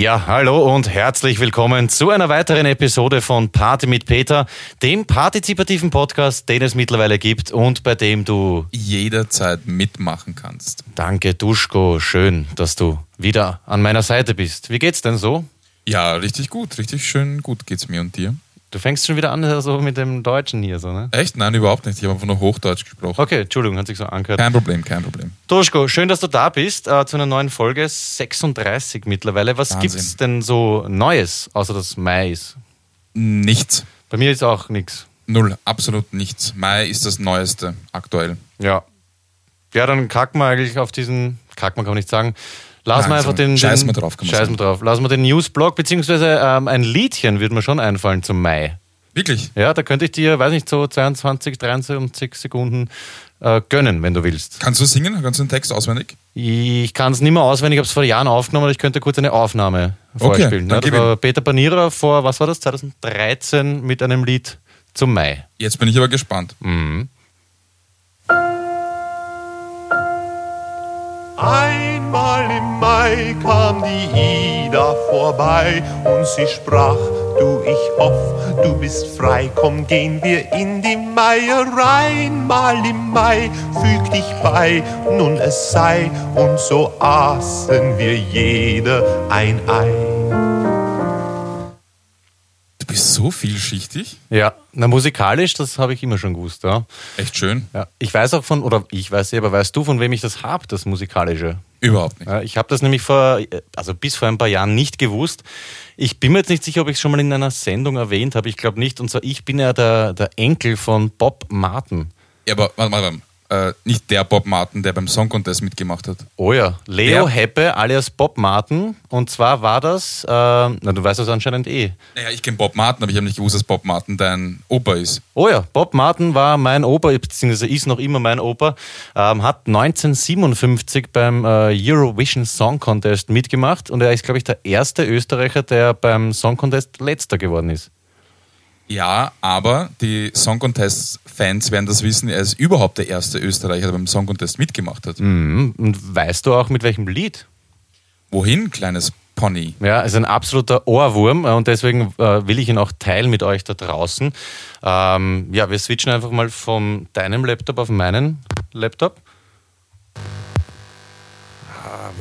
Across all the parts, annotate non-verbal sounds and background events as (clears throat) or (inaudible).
Ja, hallo und herzlich willkommen zu einer weiteren Episode von Party mit Peter, dem partizipativen Podcast, den es mittlerweile gibt und bei dem du jederzeit mitmachen kannst. Danke, Duschko. Schön, dass du wieder an meiner Seite bist. Wie geht's denn so? Ja, richtig gut, richtig schön gut geht's mir und dir. Du fängst schon wieder an, so also mit dem Deutschen hier, so, ne? Echt? Nein, überhaupt nicht. Ich habe einfach nur Hochdeutsch gesprochen. Okay, Entschuldigung, hat sich so angehört. Kein Problem, kein Problem. Duschko, schön, dass du da bist äh, zu einer neuen Folge, 36 mittlerweile. Was Wahnsinn. gibt's denn so Neues, außer dass Mai ist? Nichts. Bei mir ist auch nichts. Null, absolut nichts. Mai ist das Neueste aktuell. Ja. Ja, dann kacken wir eigentlich auf diesen, kacken wir kann man nicht sagen, Lass mal einfach den. Scheiß mal drauf, kann man Scheiß mal drauf. Lass mal den Newsblog, beziehungsweise ähm, ein Liedchen würde mir schon einfallen zum Mai. Wirklich? Ja, da könnte ich dir, weiß nicht, so 22, 23 Sekunden äh, gönnen, wenn du willst. Kannst du singen? Kannst du den Text auswendig? Ich kann es nicht mehr auswendig, ich habe es vor Jahren aufgenommen, aber ich könnte kurz eine Aufnahme vorspielen. Okay, ja, das war Peter Panierer vor, was war das, 2013 mit einem Lied zum Mai. Jetzt bin ich aber gespannt. Mhm. Einmal im Mai kam die Ida vorbei und sie sprach, du, ich hoff, du bist frei, komm, gehen wir in die Meierei. Einmal im Mai füg dich bei, nun es sei, und so aßen wir jede ein Ei bist so vielschichtig. Ja, na musikalisch, das habe ich immer schon gewusst, ja. Echt schön. Ja, ich weiß auch von, oder ich weiß aber weißt du, von wem ich das habe, das musikalische? Überhaupt nicht. Ja, ich habe das nämlich vor, also bis vor ein paar Jahren nicht gewusst. Ich bin mir jetzt nicht sicher, ob ich es schon mal in einer Sendung erwähnt habe. Ich glaube nicht. Und zwar, ich bin ja der, der Enkel von Bob Martin. Ja, aber warte, warte, warte äh, nicht der Bob Martin, der beim Song Contest mitgemacht hat. Oh ja, Leo der? Heppe alias Bob Martin. Und zwar war das, äh, na du weißt das anscheinend eh. Naja, ich kenne Bob Martin, aber ich habe nicht gewusst, dass Bob Martin dein Opa ist. Oh ja, Bob Martin war mein Opa, beziehungsweise ist noch immer mein Opa, ähm, hat 1957 beim äh, Eurovision Song Contest mitgemacht und er ist, glaube ich, der erste Österreicher, der beim Song Contest letzter geworden ist. Ja, aber die Song Contest-Fans werden das wissen, er ist überhaupt der erste Österreicher, der beim Song Contest mitgemacht hat. Mhm. Und weißt du auch mit welchem Lied? Wohin, kleines Pony? Ja, ist ein absoluter Ohrwurm und deswegen äh, will ich ihn auch teilen mit euch da draußen. Ähm, ja, wir switchen einfach mal von deinem Laptop auf meinen Laptop.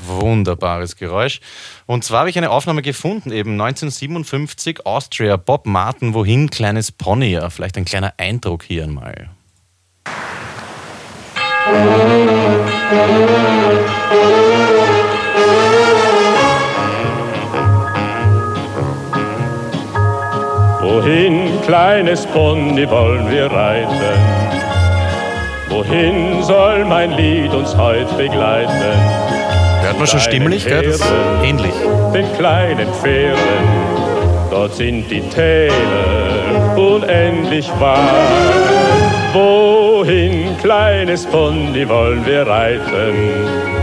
Wunderbares Geräusch. Und zwar habe ich eine Aufnahme gefunden, eben 1957, Austria, Bob Martin, wohin, kleines Pony. Ja, vielleicht ein kleiner Eindruck hier einmal. Wohin, kleines Pony, wollen wir reiten? Wohin soll mein Lied uns heute begleiten? Man schon stimmlich, gell? Das ist ähnlich. Den kleinen Pferden, dort sind die Täler unendlich weit. Wohin, kleines Pony, wollen wir reiten?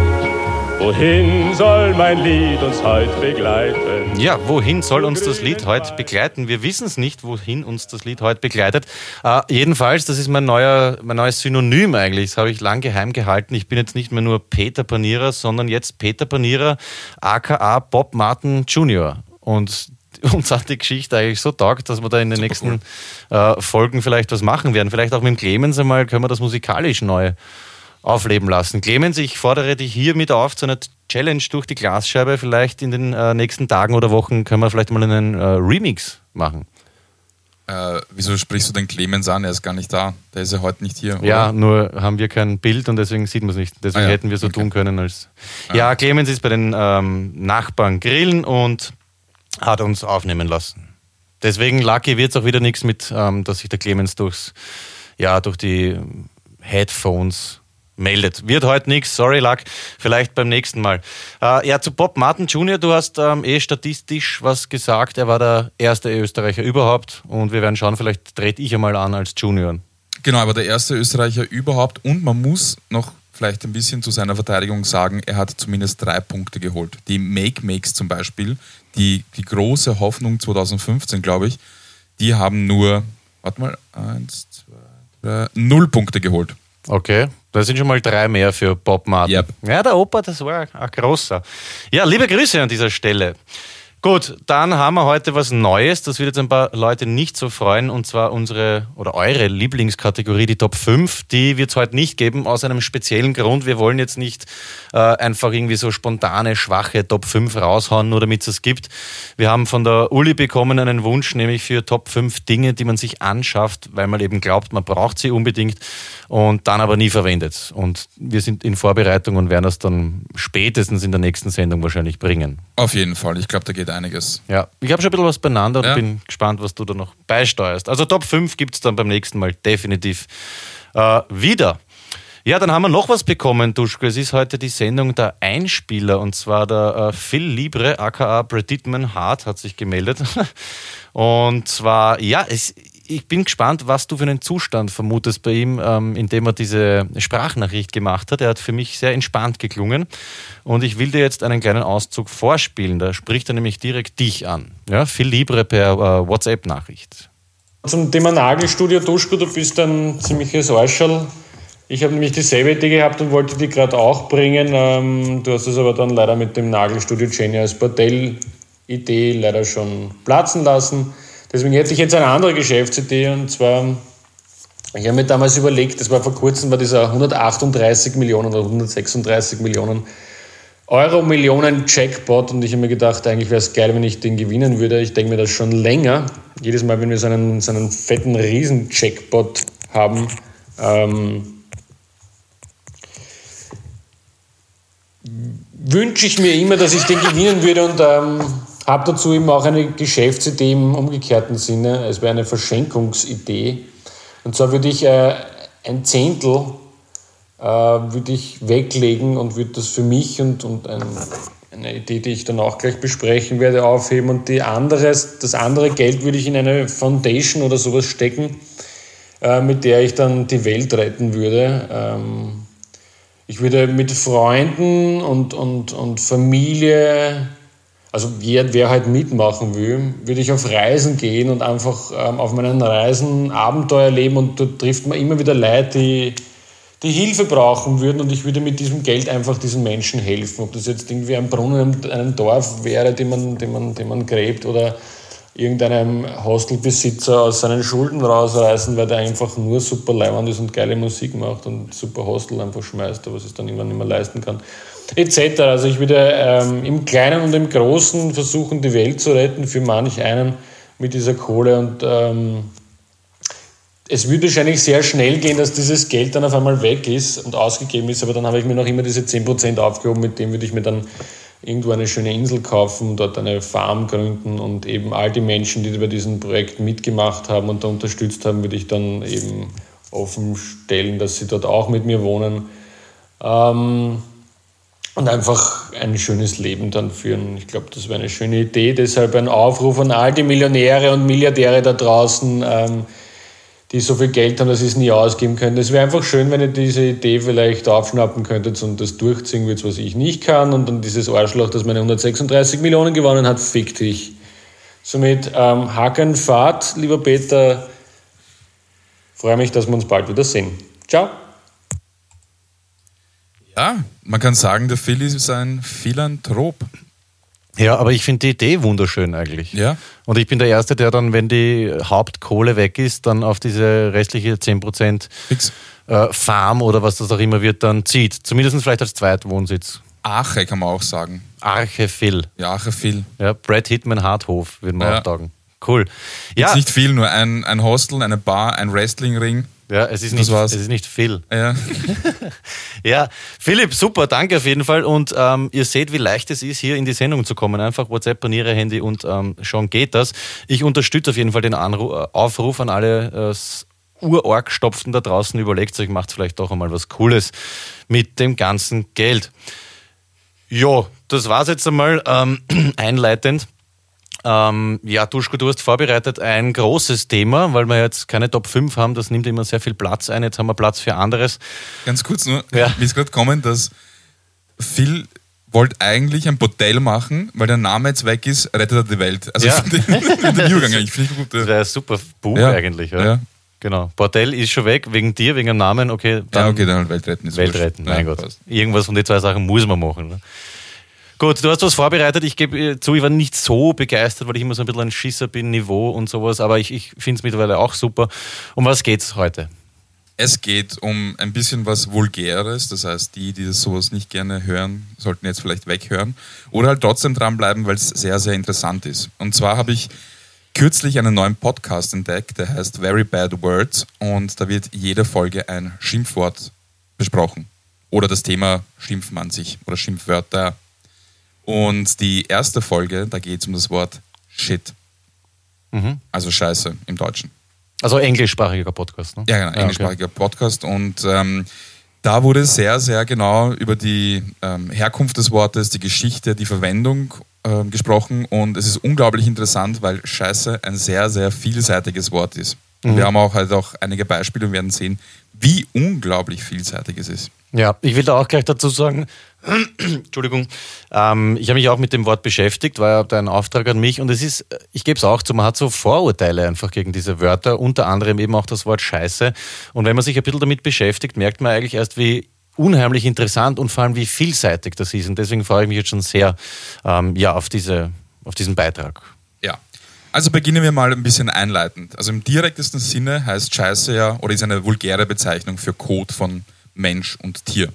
Wohin soll mein Lied uns heute begleiten? Ja, wohin soll uns das Lied heute begleiten? Wir wissen es nicht, wohin uns das Lied heute begleitet. Äh, jedenfalls, das ist mein, neuer, mein neues Synonym eigentlich. Das habe ich lang geheim gehalten. Ich bin jetzt nicht mehr nur Peter Panierer, sondern jetzt Peter Panierer, aka Bob Martin Jr. Und (laughs) uns hat die Geschichte eigentlich so taugt, dass wir da in den Super nächsten cool. äh, Folgen vielleicht was machen werden. Vielleicht auch mit dem Clemens einmal können wir das musikalisch neu aufleben lassen. Clemens, ich fordere dich hiermit auf zu einer Challenge durch die Glasscheibe. Vielleicht in den äh, nächsten Tagen oder Wochen können wir vielleicht mal einen äh, Remix machen. Äh, wieso sprichst du den Clemens an? Er ist gar nicht da. Der ist ja heute nicht hier. Oder? Ja, nur haben wir kein Bild und deswegen sieht man es nicht. Deswegen ah, ja. hätten wir so okay. tun können als. Ah. Ja, Clemens ist bei den ähm, Nachbarn grillen und hat uns aufnehmen lassen. Deswegen, Lucky, wird es auch wieder nichts mit, ähm, dass sich der Clemens durchs, ja, durch die Headphones meldet. Wird heute nichts, sorry Luck, vielleicht beim nächsten Mal. Äh, ja, zu Bob Martin Jr., du hast ähm, eh statistisch was gesagt, er war der erste Österreicher überhaupt und wir werden schauen, vielleicht trete ich einmal an als Junior. Genau, aber der erste Österreicher überhaupt und man muss noch vielleicht ein bisschen zu seiner Verteidigung sagen, er hat zumindest drei Punkte geholt. Die Make-Makes zum Beispiel, die, die große Hoffnung 2015, glaube ich, die haben nur, warte mal, eins, zwei, drei, null Punkte geholt. Okay, das sind schon mal drei mehr für Bob Martin. Yep. Ja, der Opa, das war ein großer. Ja, liebe Grüße an dieser Stelle. Gut, dann haben wir heute was Neues. Das wird jetzt ein paar Leute nicht so freuen. Und zwar unsere oder eure Lieblingskategorie, die Top 5. Die wird es heute nicht geben, aus einem speziellen Grund. Wir wollen jetzt nicht äh, einfach irgendwie so spontane, schwache Top 5 raushauen, nur damit es es gibt. Wir haben von der Uli bekommen einen Wunsch, nämlich für Top 5 Dinge, die man sich anschafft, weil man eben glaubt, man braucht sie unbedingt und dann aber nie verwendet. Und wir sind in Vorbereitung und werden das dann spätestens in der nächsten Sendung wahrscheinlich bringen. Auf jeden Fall. Ich glaube, da geht einiges. Ja, ich habe schon ein bisschen was beieinander und ja. bin gespannt, was du da noch beisteuerst. Also Top 5 gibt es dann beim nächsten Mal definitiv äh, wieder. Ja, dann haben wir noch was bekommen, Duschko. Es ist heute die Sendung der Einspieler und zwar der äh, Phil Libre, aka Preditman Hart, hat sich gemeldet. (laughs) Und zwar, ja, es, ich bin gespannt, was du für einen Zustand vermutest bei ihm, ähm, indem er diese Sprachnachricht gemacht hat. Er hat für mich sehr entspannt geklungen. Und ich will dir jetzt einen kleinen Auszug vorspielen. Da spricht er nämlich direkt dich an. Ja, viel Libre per äh, WhatsApp-Nachricht. Zum Thema Nagelstudio, Duschko, du bist ein ziemliches Arschel. Ich habe nämlich dieselbe Idee gehabt und wollte die gerade auch bringen. Ähm, du hast es aber dann leider mit dem Nagelstudio Jenny als Bordell-Idee leider schon platzen lassen. Deswegen hätte ich jetzt eine andere Geschäftsidee und zwar, ich habe mir damals überlegt, das war vor kurzem, war dieser 138 Millionen oder 136 Millionen Euro Millionen Jackpot und ich habe mir gedacht, eigentlich wäre es geil, wenn ich den gewinnen würde. Ich denke mir das schon länger. Jedes Mal, wenn wir so einen, so einen fetten Riesen-Jackpot haben, ähm, wünsche ich mir immer, dass ich den gewinnen würde und ähm, habe dazu eben auch eine Geschäftsidee im umgekehrten Sinne. Es wäre eine Verschenkungsidee. Und zwar würde ich äh, ein Zehntel äh, würde ich weglegen und würde das für mich und, und ein, eine Idee, die ich dann auch gleich besprechen werde, aufheben. Und die andere, das andere Geld würde ich in eine Foundation oder sowas stecken, äh, mit der ich dann die Welt retten würde. Ähm, ich würde mit Freunden und, und, und Familie also wer, wer halt mitmachen will, würde ich auf Reisen gehen und einfach ähm, auf meinen Reisen Abenteuer leben und dort trifft man immer wieder Leute, die, die Hilfe brauchen würden und ich würde mit diesem Geld einfach diesen Menschen helfen. Ob das jetzt irgendwie ein Brunnen in einem Dorf wäre, den man, den man, den man gräbt oder irgendeinem Hostelbesitzer aus seinen Schulden rausreißen, weil der einfach nur super leibend ist und geile Musik macht und super Hostel einfach schmeißt, aber es dann irgendwann nicht mehr leisten kann etc. Also ich würde ähm, im Kleinen und im Großen versuchen, die Welt zu retten für manch einen mit dieser Kohle und ähm, es würde wahrscheinlich sehr schnell gehen, dass dieses Geld dann auf einmal weg ist und ausgegeben ist, aber dann habe ich mir noch immer diese 10% aufgehoben, mit dem würde ich mir dann irgendwo eine schöne Insel kaufen, dort eine Farm gründen und eben all die Menschen, die bei diesem Projekt mitgemacht haben und da unterstützt haben, würde ich dann eben offen stellen, dass sie dort auch mit mir wohnen. Ähm, und einfach ein schönes Leben dann führen. Ich glaube, das wäre eine schöne Idee. Deshalb ein Aufruf an all die Millionäre und Milliardäre da draußen, ähm, die so viel Geld haben, dass sie es nie ausgeben können. Es wäre einfach schön, wenn ihr diese Idee vielleicht aufschnappen könntet und das durchziehen würdet, was ich nicht kann. Und dann dieses Arschloch, das meine 136 Millionen gewonnen hat, fick dich. Somit ähm, Haken Fahrt, lieber Peter. Freue mich, dass wir uns bald wieder sehen. Ciao. Ja, man kann sagen, der Philly ist ein Philanthrop. Ja, aber ich finde die Idee wunderschön eigentlich. Ja. Und ich bin der Erste, der dann, wenn die Hauptkohle weg ist, dann auf diese restliche 10% Fix. Äh, Farm oder was das auch immer wird, dann zieht. Zumindest vielleicht als Zweitwohnsitz. Arche kann man auch sagen. Arche Phil. Ja, Arche Phil. Ja, Brad Hitman Harthof, würde man ja. auch sagen. Cool. Ja. Jetzt nicht viel, nur ein, ein Hostel, eine Bar, ein Wrestlingring ja, es ist, nicht, es ist nicht Phil. Ja. (laughs) ja, Philipp, super, danke auf jeden Fall. Und ähm, ihr seht, wie leicht es ist, hier in die Sendung zu kommen. Einfach WhatsApp an Ihre Handy und ähm, schon geht das. Ich unterstütze auf jeden Fall den Anruf, äh, Aufruf an alle äh, Urorgstopften da draußen. Überlegt euch, macht vielleicht doch einmal was Cooles mit dem ganzen Geld. Jo, das war's jetzt einmal ähm, (clears throat) einleitend. Ähm, ja, Duschko, du hast vorbereitet ein großes Thema, weil wir jetzt keine Top 5 haben, das nimmt immer sehr viel Platz ein. Jetzt haben wir Platz für anderes. Ganz kurz nur, ja. mir ist gerade kommen, dass Phil wollte eigentlich ein Bordell machen, weil der Name jetzt weg ist, rettet er die Welt. Also ja. (laughs) den, den Übergang eigentlich, finde ich gut. Das wäre ein super Buch ja. eigentlich, oder? Ja. Genau. Bordell ist schon weg, wegen dir, wegen dem Namen, okay. Dann ja, okay, dann Welt retten. Ist Welt retten, mein Gott. Passt. Irgendwas von den zwei Sachen muss man machen. Ne? Gut, du hast was vorbereitet. Ich gebe äh, zu, ich war nicht so begeistert, weil ich immer so ein bisschen ein Schisser bin, Niveau und sowas, aber ich, ich finde es mittlerweile auch super. Um was geht's heute? Es geht um ein bisschen was Vulgäres, das heißt, die, die das sowas nicht gerne hören, sollten jetzt vielleicht weghören oder halt trotzdem dranbleiben, weil es sehr, sehr interessant ist. Und zwar habe ich kürzlich einen neuen Podcast entdeckt, der heißt Very Bad Words und da wird jede Folge ein Schimpfwort besprochen oder das Thema Schimpfen an sich oder Schimpfwörter. Und die erste Folge, da geht es um das Wort Shit. Mhm. Also Scheiße im Deutschen. Also englischsprachiger Podcast, ne? Ja, genau, englischsprachiger Podcast. Und ähm, da wurde sehr, sehr genau über die ähm, Herkunft des Wortes, die Geschichte, die Verwendung ähm, gesprochen. Und es ist unglaublich interessant, weil Scheiße ein sehr, sehr vielseitiges Wort ist. Und Mhm. wir haben auch halt auch einige Beispiele und werden sehen, wie unglaublich vielseitig es ist. Ja, ich will da auch gleich dazu sagen, (clears throat) Entschuldigung, ähm, ich habe mich auch mit dem Wort beschäftigt, war ja dein Auftrag an mich und es ist, ich gebe es auch zu, man hat so Vorurteile einfach gegen diese Wörter, unter anderem eben auch das Wort Scheiße. Und wenn man sich ein bisschen damit beschäftigt, merkt man eigentlich erst, wie unheimlich interessant und vor allem wie vielseitig das ist. Und deswegen freue ich mich jetzt schon sehr ähm, ja, auf, diese, auf diesen Beitrag. Also beginnen wir mal ein bisschen einleitend. Also im direktesten Sinne heißt Scheiße ja, oder ist eine vulgäre Bezeichnung für Code von Mensch und Tier.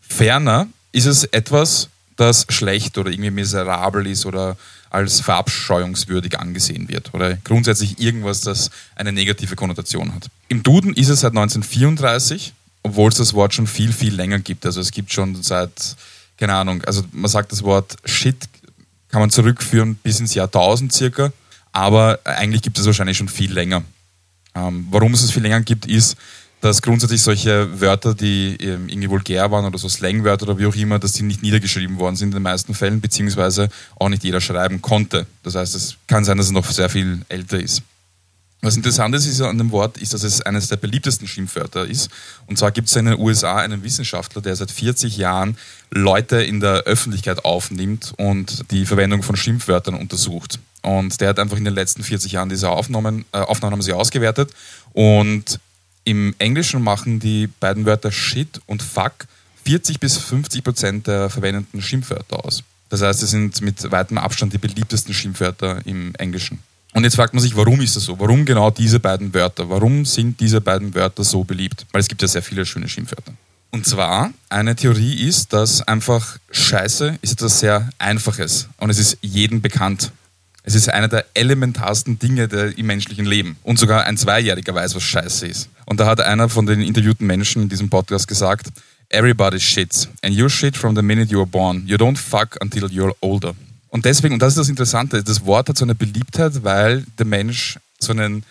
Ferner ist es etwas, das schlecht oder irgendwie miserabel ist oder als verabscheuungswürdig angesehen wird oder grundsätzlich irgendwas, das eine negative Konnotation hat. Im Duden ist es seit 1934, obwohl es das Wort schon viel, viel länger gibt. Also es gibt schon seit, keine Ahnung, also man sagt das Wort Shit kann man zurückführen bis ins Jahr 1000 circa, aber eigentlich gibt es wahrscheinlich schon viel länger. Ähm, warum es es viel länger gibt, ist, dass grundsätzlich solche Wörter, die ähm, irgendwie vulgär waren oder so Slangwörter oder wie auch immer, dass die nicht niedergeschrieben worden sind in den meisten Fällen, beziehungsweise auch nicht jeder schreiben konnte. Das heißt, es kann sein, dass es noch sehr viel älter ist. Was interessant ist, ist an dem Wort, ist, dass es eines der beliebtesten Schimpfwörter ist. Und zwar gibt es in den USA einen Wissenschaftler, der seit 40 Jahren Leute in der Öffentlichkeit aufnimmt und die Verwendung von Schimpfwörtern untersucht. Und der hat einfach in den letzten 40 Jahren diese Aufnahmen, äh, Aufnahmen haben sie ausgewertet. Und im Englischen machen die beiden Wörter Shit und Fuck 40 bis 50 Prozent der verwendeten Schimpfwörter aus. Das heißt, es sind mit weitem Abstand die beliebtesten Schimpfwörter im Englischen. Und jetzt fragt man sich, warum ist das so? Warum genau diese beiden Wörter? Warum sind diese beiden Wörter so beliebt? Weil es gibt ja sehr viele schöne Schimpfwörter. Und zwar, eine Theorie ist, dass einfach Scheiße ist etwas sehr Einfaches und es ist jedem bekannt. Es ist einer der elementarsten Dinge der, im menschlichen Leben. Und sogar ein Zweijähriger weiß, was Scheiße ist. Und da hat einer von den interviewten Menschen in diesem Podcast gesagt, Everybody shits. And you shit from the minute you were born. You don't fuck until you're older. Und deswegen, und das ist das Interessante, das Wort hat so eine Beliebtheit, weil der Mensch so einen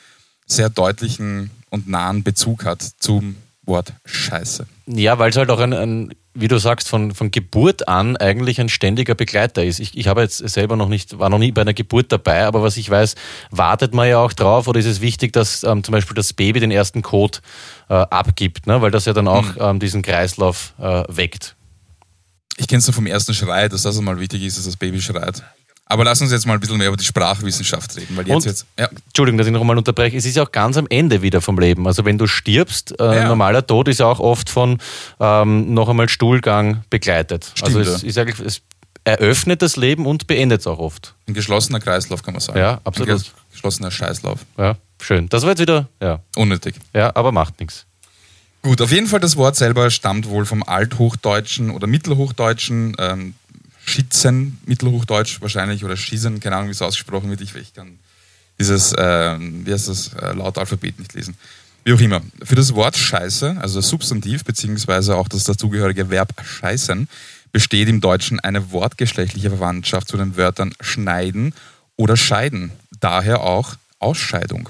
sehr deutlichen und nahen Bezug hat zum Wort Scheiße. Ja, weil es halt auch ein, ein wie du sagst, von, von Geburt an eigentlich ein ständiger Begleiter ist. Ich, ich habe jetzt selber noch nicht, war noch nie bei einer Geburt dabei, aber was ich weiß, wartet man ja auch drauf oder ist es wichtig, dass ähm, zum Beispiel das Baby den ersten Code äh, abgibt, ne? weil das ja dann auch ähm, diesen Kreislauf äh, weckt. Ich kenne es nur vom ersten Schrei, dass das einmal wichtig ist, dass das Baby schreit. Aber lass uns jetzt mal ein bisschen mehr über die Sprachwissenschaft reden, weil jetzt Und- jetzt. Ja. Entschuldigung, dass ich noch mal unterbreche. Es ist ja auch ganz am Ende wieder vom Leben. Also wenn du stirbst, äh, Ja. normaler Tod ist ja auch oft von ähm, noch einmal Stuhlgang begleitet. also Stimmt, es ja. ist eigentlich, es eröffnet das Leben und beendet es auch oft. Ein geschlossener Kreislauf, kann man sagen. Ja, absolut. Ein ges- geschlossener Scheißlauf. Ja, schön. Das war jetzt wieder, ja, Unnötig. ja aber macht nichts. Gut, auf jeden Fall das Wort selber stammt wohl vom Althochdeutschen oder Mittelhochdeutschen, ähm, Schitzen, Mittelhochdeutsch wahrscheinlich, oder Schießen, keine Ahnung, wie es ausgesprochen wird. Ich, ich kann dieses, ähm, wie heißt das, äh, laut Alphabet nicht lesen. Wie auch immer. Für das Wort Scheiße, also das Substantiv, beziehungsweise auch das dazugehörige Verb scheißen, besteht im Deutschen eine wortgeschlechtliche Verwandtschaft zu den Wörtern schneiden oder scheiden. Daher auch Ausscheidung.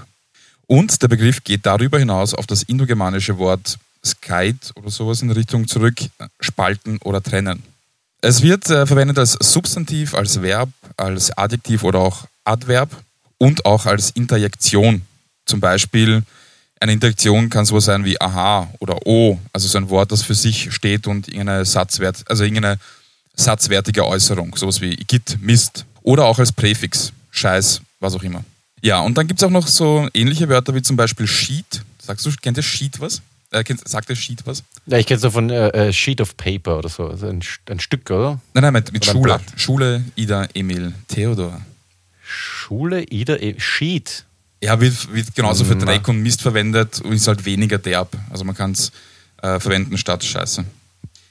Und der Begriff geht darüber hinaus auf das indogermanische Wort skait oder sowas in Richtung zurück, spalten oder trennen. Es wird äh, verwendet als Substantiv, als Verb, als Adjektiv oder auch Adverb und auch als Interjektion. Zum Beispiel eine Interjektion kann sowas sein wie aha oder o, also so ein Wort, das für sich steht und irgendeine Satzwert, also irgendeine satzwertige Äußerung, sowas wie Git, Mist. Oder auch als Präfix, Scheiß, was auch immer. Ja, und dann gibt es auch noch so ähnliche Wörter wie zum Beispiel Sheet. Sagst du, kennt ihr Sheet was? Äh, sagt der Sheet was? Ja, ich kenne es nur von äh, äh, Sheet of Paper oder so. Also ein, ein Stück, oder? Nein, nein, mit, mit Schule. Schule, Ida, Emil, Theodor. Schule, Ida, e Sheet. Ja, wird, wird genauso für. Dreck und Mist verwendet und ist halt weniger derb. Also man kann es äh, verwenden statt Scheiße.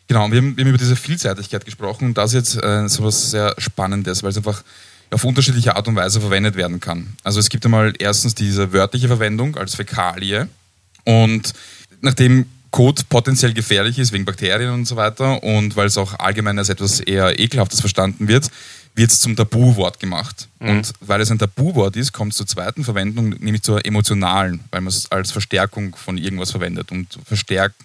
Genau, und wir haben, wir haben über diese Vielseitigkeit gesprochen und das ist jetzt äh, so was sehr Spannendes, weil es einfach auf unterschiedliche Art und Weise verwendet werden kann. Also es gibt einmal erstens diese wörtliche Verwendung als Fäkalie und nachdem Kot potenziell gefährlich ist wegen Bakterien und so weiter und weil es auch allgemein als etwas eher ekelhaftes verstanden wird, wird es zum Tabuwort gemacht. Und weil es ein Tabuwort ist, kommt es zur zweiten Verwendung, nämlich zur emotionalen, weil man es als Verstärkung von irgendwas verwendet und verstärkt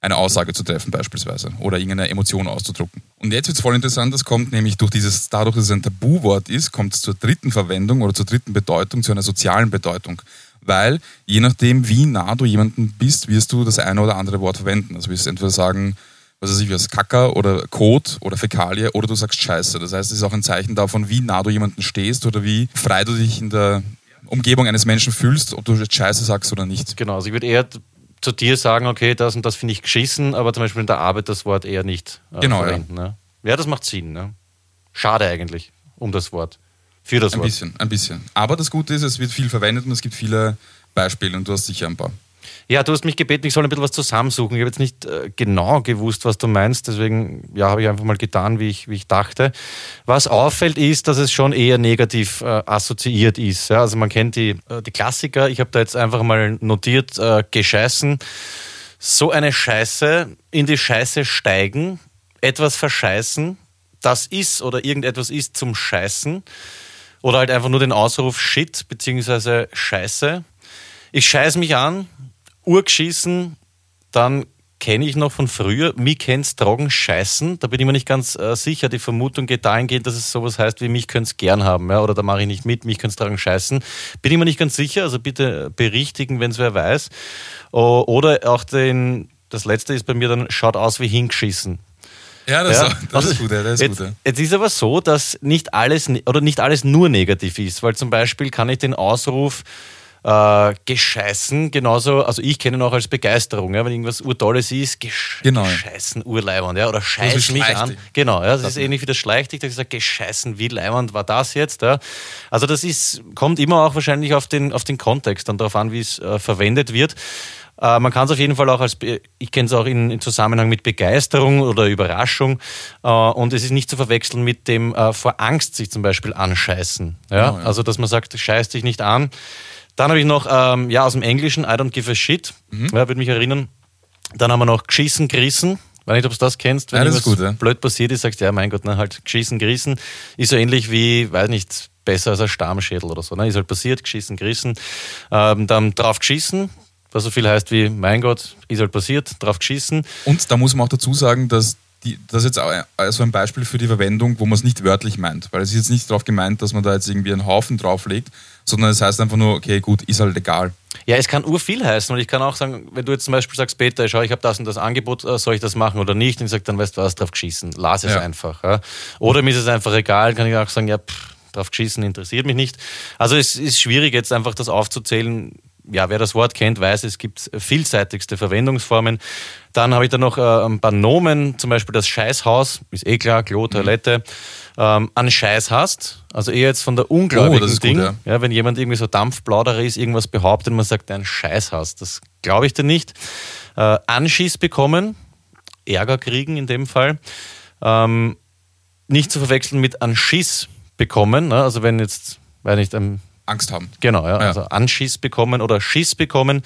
eine Aussage zu treffen beispielsweise oder irgendeine Emotion auszudrucken. Und jetzt wird es voll interessant, das kommt nämlich durch dieses, dadurch, dass es ein Tabuwort ist, kommt es zur dritten Verwendung oder zur dritten Bedeutung, zu einer sozialen Bedeutung. Weil je nachdem, wie nah du jemanden bist, wirst du das eine oder andere Wort verwenden. Also wirst du entweder sagen, was weiß ich, was Kacker oder Kot oder Fäkalie oder du sagst Scheiße. Das heißt, es ist auch ein Zeichen davon, wie nah du jemanden stehst oder wie frei du dich in der Umgebung eines Menschen fühlst, ob du jetzt Scheiße sagst oder nicht. Genau, also ich würde eher zu dir sagen, okay, das und das finde ich geschissen, aber zum Beispiel in der Arbeit das Wort eher nicht äh, Genau, ja. verwenden. Ne? Ja, das macht Sinn. Ne? Schade eigentlich um das Wort. Für das Ein Wort. bisschen, ein bisschen. Aber das Gute ist, es wird viel verwendet und es gibt viele Beispiele und du hast sicher ein paar. Ja, du hast mich gebeten, ich soll ein bisschen was zusammensuchen. Ich habe jetzt nicht äh, genau gewusst, was du meinst, deswegen ja, habe ich einfach mal getan, wie ich, wie ich dachte. Was auffällt, ist, dass es schon eher negativ äh, assoziiert ist. Ja? Also man kennt die, äh, die Klassiker. Ich habe da jetzt einfach mal notiert, äh, gescheißen. So eine Scheiße, in die Scheiße steigen, etwas verscheißen, das ist oder irgendetwas ist zum Scheißen. Oder halt einfach nur den Ausruf Shit beziehungsweise Scheiße. Ich scheiß mich an, urgeschissen, dann kenne ich noch von früher, mich kennt's tragen scheißen. Da bin ich mir nicht ganz äh, sicher. Die Vermutung geht dahingehend, dass es sowas heißt wie mich könnt's gern haben, ja, oder da mache ich nicht mit, mich könnt's tragen scheißen. Bin ich mir nicht ganz sicher, also bitte berichtigen, wenn es wer weiß. Oder auch den, das letzte ist bei mir dann, schaut aus wie hingeschissen. Ja, das, Ja. das ist gut, ja, das ist jetzt, gut. Ja. jetzt ist aber so, dass nicht alles oder nicht alles nur negativ ist, weil zum Beispiel kann ich den Ausruf äh, gescheißen genauso, also ich kenne ihn auch als Begeisterung, ja, wenn irgendwas urtolles ist, gesch Genau, gescheißen urleiwand, ja, oder scheiß mich an. Genau, ja, das ist ähnlich wie das Schleichtig, da gesagt, gescheißen wie leiwand war das jetzt, ja. Also das ist, kommt immer auch wahrscheinlich auf den, auf den Kontext dann darauf an, wie es äh, verwendet wird. Äh, man kann es auf jeden Fall auch als, ich kenne es auch in, in Zusammenhang mit Begeisterung oder Überraschung äh, und es ist nicht zu verwechseln mit dem äh, vor Angst sich zum Beispiel anscheißen. Ja? Genau, ja. Also, dass man sagt, scheiß dich nicht an. Dann habe ich noch, ähm, ja, aus dem Englischen, I don't give a shit, Mhm. ja, würde mich erinnern. Dann haben wir noch geschissen, gerissen. Weiß nicht, ob du das kennst. Wenn Ja, das gut, ja. blöd passiert ist, sagst du, ja, mein Gott, na, halt geschissen, gerissen. Ist so ähnlich wie, weiß nicht, besser als ein Stammschädel oder so. Ne? Ist halt passiert, geschissen, gerissen. Ähm, dann drauf geschissen, was so viel heißt wie, mein Gott, ist halt passiert, drauf geschissen. Und da muss man auch dazu sagen, dass die, das jetzt auch ein- so ein Beispiel für die Verwendung, wo man es nicht wörtlich meint. Weil es ist jetzt nicht darauf gemeint, dass man da jetzt irgendwie einen Haufen drauflegt, sondern es heißt einfach nur, okay, gut, ist halt egal. Ja, es kann urviel heißen und ich kann auch sagen, wenn du jetzt zum Beispiel sagst, Peter, schau, ich habe das und das Angebot, äh, soll ich das machen oder nicht? Und ich sage, dann weißt du was, drauf geschissen, lass es Ja. einfach. Ja. Oder mir ist es einfach egal, kann ich auch sagen, ja, pff, drauf geschissen, interessiert mich nicht. Also es ist schwierig jetzt einfach das aufzuzählen. Ja, wer das Wort kennt, weiß, es gibt vielseitigste Verwendungsformen. Dann habe ich da noch äh, ein paar Nomen, zum Beispiel das Scheißhaus, ist eh klar, Klo, Toilette. Ähm, an Scheiß hast, also eher jetzt von der ungläubigen Oh, ist gut, Ding. ja. Ja, wenn jemand irgendwie so Dampfplauderer ist, irgendwas behauptet und man sagt, ein Scheiß hast, das glaube ich dir nicht. Äh, Anschiss bekommen, Ärger kriegen in dem Fall. Ähm, nicht zu verwechseln mit Anschiss bekommen. Ne? Also wenn jetzt, weiß nicht, ein Angst haben. Genau, ja. Ja. Also Anschiss bekommen oder Schiss bekommen.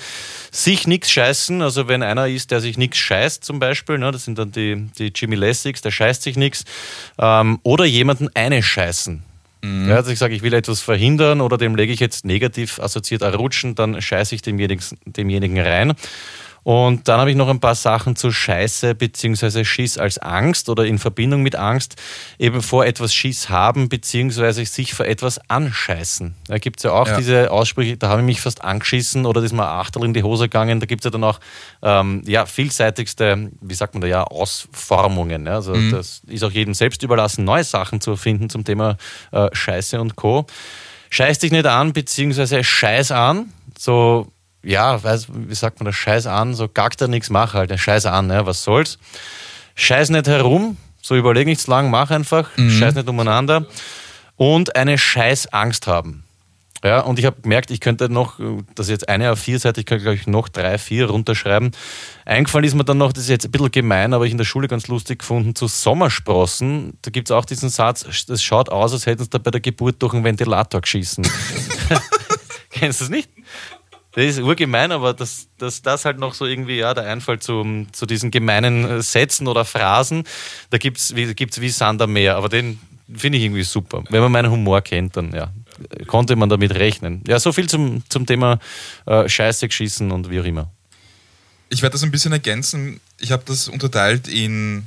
Sich nichts scheißen, also wenn einer ist, der sich nichts scheißt zum Beispiel, ne, das sind dann die, die Jimmy Lessigs, der scheißt sich nichts. Ähm, oder jemanden eine scheißen. Mhm. Ja, also ich sage, ich will etwas verhindern oder dem lege ich jetzt negativ assoziiert ein Rutschen, dann scheiße ich demjenigen, demjenigen rein. Und dann habe ich noch ein paar Sachen zu Scheiße bzw. Schiss als Angst oder in Verbindung mit Angst, eben vor etwas Schiss haben bzw. sich vor etwas anscheißen. Da gibt es ja auch Ja. diese Aussprüche, da habe ich mich fast angeschissen oder das ist mir Achtel in die Hose gegangen. Da gibt es ja dann auch ähm, ja, vielseitigste, wie sagt man da ja, Ausformungen. Ja? Also das ist auch jedem selbst überlassen, neue Sachen zu erfinden zum Thema äh, Scheiße und Co. Scheiß dich nicht an, beziehungsweise scheiß an. So ja, weiß, wie sagt man das, Scheiß an, so gackt da nichts, mach halt, Scheiß an, ja, was soll's. Scheiß nicht herum, so überleg nichts lang, mach einfach, scheiß nicht umeinander. Und eine Scheiß Angst haben. Ja, und ich habe gemerkt, ich könnte noch, das ist jetzt eine auf vier Seite, ich könnte, glaube ich, noch drei, vier runterschreiben. Eingefallen ist mir dann noch, das ist jetzt ein bisschen gemein, aber ich in der Schule ganz lustig gefunden, zu Sommersprossen. Da gibt es auch diesen Satz, das schaut aus, als hätten sie da bei der Geburt durch einen Ventilator geschissen. (laughs) (laughs) Kennst du das nicht? Das ist urgemein, aber dass das, das halt noch so irgendwie, ja, der Einfall zu, zu diesen gemeinen äh, Sätzen oder Phrasen, da gibt es wie, gibt's wie Sander mehr, aber den finde ich irgendwie super. Wenn man meinen Humor kennt, dann ja, konnte man damit rechnen. Ja, so viel zum, zum Thema äh, Scheiße geschissen und wie auch immer. Ich werde das ein bisschen ergänzen. Ich habe das unterteilt in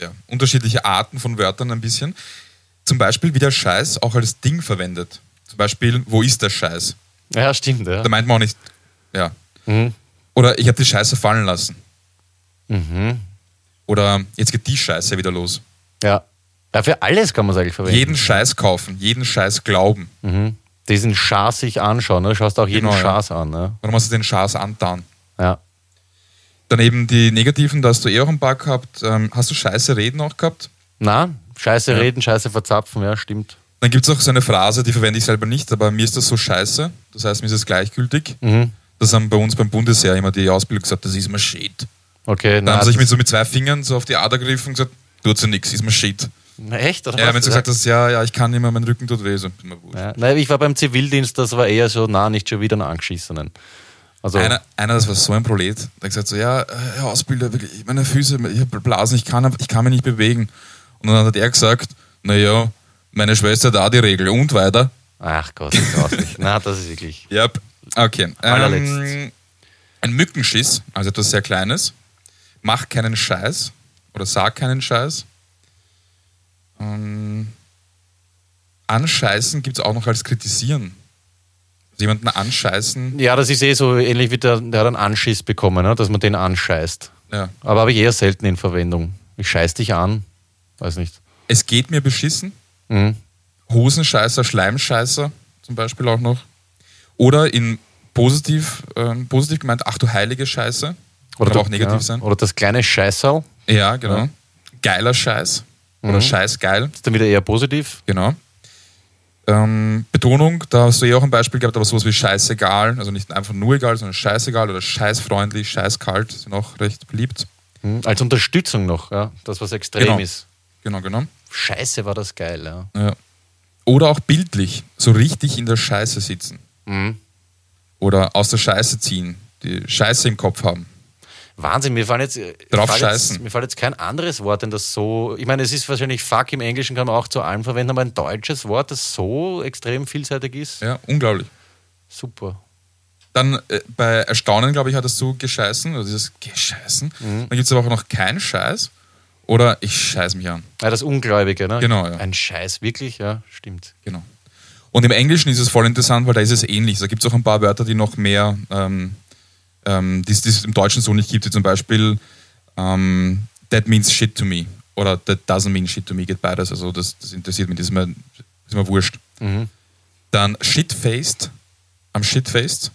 ja, unterschiedliche Arten von Wörtern ein bisschen. Zum Beispiel, wie der Scheiß auch als Ding verwendet. Zum Beispiel, wo ist der Scheiß? Ja, stimmt, ja. Da meint man auch nicht, ja. Mhm. Oder ich habe die Scheiße fallen lassen. Mhm. Oder jetzt geht die Scheiße wieder los. Ja. ja. Für alles kann man es eigentlich verwenden. Jeden Scheiß kaufen, jeden Scheiß glauben. Mhm. Diesen Schaß sich anschauen, ne? schaust auch jeden Genau, ja. Schaß an. Ne? Oder man sich den Schaß antan. Ja. Dann eben die negativen, da hast du eh auch ein paar gehabt. Ähm, hast du Scheiße reden auch gehabt? Na, Scheiße Ja. reden, Scheiße verzapfen, ja, stimmt. Dann gibt es auch so eine Phrase, die verwende ich selber nicht, aber mir ist das so scheiße. Das heißt, mir ist es gleichgültig. Mhm. Das haben bei uns beim Bundesheer immer die Ausbildung gesagt, das ist mir shit. Okay, Dann na, haben sie sich mit so mit zwei Fingern so auf die Ader gegriffen und gesagt, tut sie nichts, ist mir shit. Na, echt? Oder Ja, wenn sie gesagt hast, ja, ja, ich kann immer, mein Rücken tut weh, so, ist mir wurscht. Ja. Nein, ich war beim Zivildienst, das war eher so, na, nicht schon wieder einen Angeschissenen. Also, Einer, einer, das war so ein Prolet, der hat gesagt so, ja, äh, Herr Ausbilder, wirklich, meine Füße, ich habe Blasen, ich kann, ich kann mich nicht bewegen. Und dann hat er gesagt, naja, meine Schwester hat auch die Regel und weiter. ach Gott, ist nicht. Na, das ist wirklich. (laughs) Ja, okay. Allerletztes. Ähm, ein Mückenschiss, also etwas sehr Kleines. Mach keinen Scheiß oder sag keinen Scheiß. Ähm, anscheißen gibt es auch noch als kritisieren. Also jemanden anscheißen, Ja, das ist eh so ähnlich wie der, der hat einen Anschiss bekommen, ne? dass man den anscheißt. ja. Aber habe ich eher selten in Verwendung. Ich scheiß dich an. Weiß nicht. Es geht mir beschissen. Mhm. Hosenscheißer, Schleimscheißer zum Beispiel auch noch. Oder in positiv, ähm, positiv gemeint, ach du heilige Scheiße. Oder der- auch negativ ja, sein. Oder das kleine Scheißerl. Ja, genau. Ja. Geiler Scheiß. Oder Mhm. Scheiß geil. Ist dann wieder eher positiv. Genau. Ähm, Betonung, da hast du eh auch ein Beispiel gehabt, aber sowas wie scheißegal, also nicht einfach nur egal, sondern scheißegal oder scheißfreundlich, scheißkalt sind auch recht beliebt. Mhm. Als Unterstützung noch, ja. Das, was extrem Genau. ist. Genau, genau. Scheiße, war das geil, ja. Ja. Oder auch bildlich, so richtig in der Scheiße sitzen. Mhm. Oder aus der Scheiße ziehen, die Scheiße im Kopf haben. Wahnsinn, mir fällt jetzt, Drauf fällt jetzt, mir jetzt kein anderes Wort, denn das so, ich meine, es ist wahrscheinlich fuck im Englischen kann man auch zu allem verwenden, aber ein deutsches Wort, das so extrem vielseitig ist, Ja, unglaublich. super. Dann äh, bei Erstaunen, glaube ich, hattest du gescheißen, oder dieses Gescheißen. Dann gibt es aber auch noch kein Scheiß. Oder ich scheiß mich an. Ja, das Ungläubige, ne? Genau, ja. Ein Scheiß, wirklich, ja, stimmt. Genau. Und im Englischen ist es voll interessant, weil da ist es ähnlich. Da gibt es auch ein paar Wörter, die noch mehr, ähm, ähm, die es im Deutschen so nicht gibt, wie zum Beispiel ähm, That means shit to me oder That doesn't mean shit to me, geht beides. Also das, das interessiert mich, das ist mir, das ist mir wurscht. Mhm. Dann shit-faced, am shit-faced,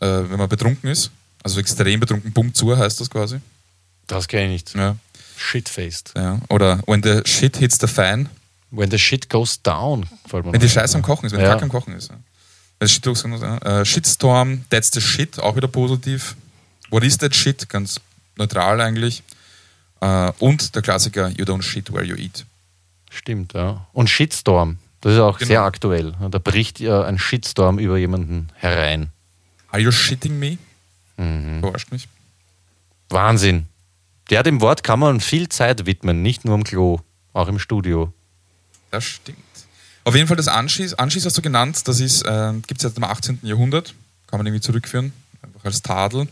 äh, wenn man betrunken ist, also extrem betrunken, Punkt zu heißt das quasi. Das kenne ich nicht. Ja, Shitfaced. ja. Oder when the shit hits the fan, When the shit goes down, Wenn die Scheiße am Kochen ist, wenn Ja. der Kack am Kochen ist. Ja. Shit äh, Shitstorm, That's the Shit, auch wieder positiv. What is that shit? Ganz neutral eigentlich. Äh, und der Klassiker, You don't shit where you eat. Stimmt, ja. Und Shitstorm, das ist auch Genau. sehr aktuell. Da bricht ja ein Shitstorm über jemanden herein. Are you shitting me? Mhm. Verarscht mich. Wahnsinn. Der dem Wort kann man viel Zeit widmen, nicht nur am Klo, auch im Studio. Das stimmt. Auf jeden Fall das Anschieß, Anschieß hast du genannt, das ist, äh, gibt es seit dem 18. Jahrhundert, kann man irgendwie zurückführen, einfach als Tadel.